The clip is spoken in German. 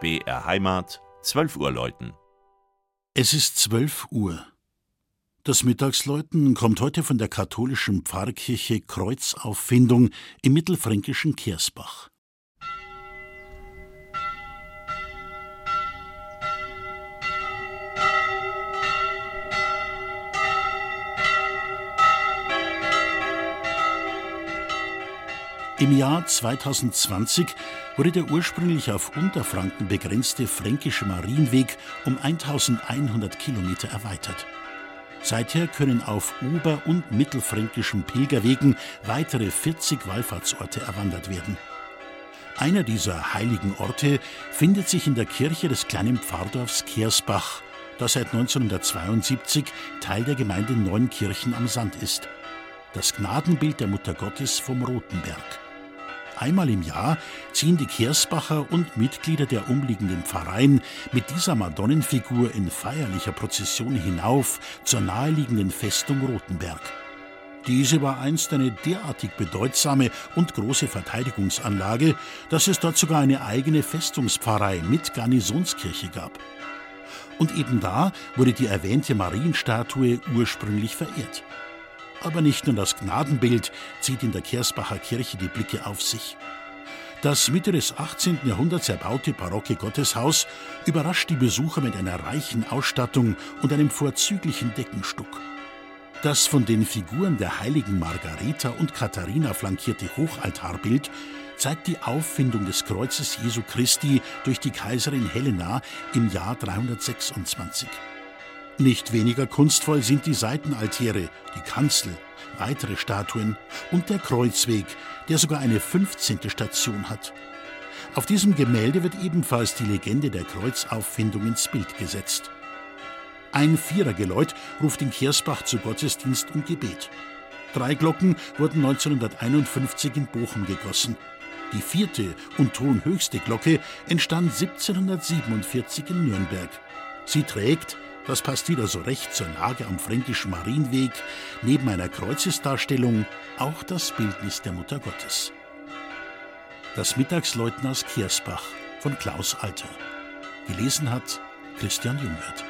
BR Heimat, 12 Uhr läuten. Es ist 12 Uhr. Das Mittagsläuten kommt heute von der katholischen Pfarrkirche Kreuzauffindung im mittelfränkischen Kersbach. Im Jahr 2020 wurde der ursprünglich auf Unterfranken begrenzte fränkische Marienweg um 1100 Kilometer erweitert. Seither können auf ober- und mittelfränkischen Pilgerwegen weitere 40 Wallfahrtsorte erwandert werden. Einer dieser heiligen Orte findet sich in der Kirche des kleinen Pfarrdorfs Kersbach, das seit 1972 Teil der Gemeinde Neunkirchen am Sand ist. Das Gnadenbild der Mutter Gottes vom Rotenberg. Einmal im Jahr ziehen die Kersbacher und Mitglieder der umliegenden Pfarreien mit dieser Madonnenfigur in feierlicher Prozession hinauf zur naheliegenden Festung Rothenberg. Diese war einst eine derartig bedeutsame und große Verteidigungsanlage, dass es dort sogar eine eigene Festungspfarrei mit Garnisonskirche gab. Und eben da wurde die erwähnte Marienstatue ursprünglich verehrt. Aber nicht nur das Gnadenbild zieht in der Kersbacher Kirche die Blicke auf sich. Das Mitte des 18. Jahrhunderts erbaute barocke Gotteshaus überrascht die Besucher mit einer reichen Ausstattung und einem vorzüglichen Deckenstuck. Das von den Figuren der heiligen Margareta und Katharina flankierte Hochaltarbild zeigt die Auffindung des Kreuzes Jesu Christi durch die Kaiserin Helena im Jahr 326. Nicht weniger kunstvoll sind die Seitenaltäre, die Kanzel, weitere Statuen und der Kreuzweg, der sogar eine 15. Station hat. Auf diesem Gemälde wird ebenfalls die Legende der Kreuzauffindung ins Bild gesetzt. Ein Vierergeläut ruft in Kersbach zu Gottesdienst und Gebet. Drei Glocken wurden 1951 in Bochum gegossen. Die vierte und tonhöchste Glocke entstand 1747 in Nürnberg. Sie trägt das passt wieder so recht zur Lage am fränkischen Marienweg, neben einer Kreuzesdarstellung auch das Bildnis der Mutter Gottes. Das Mittagsläuten aus Kersbach von Klaus Alter. Gelesen hat Christian Jungwirth.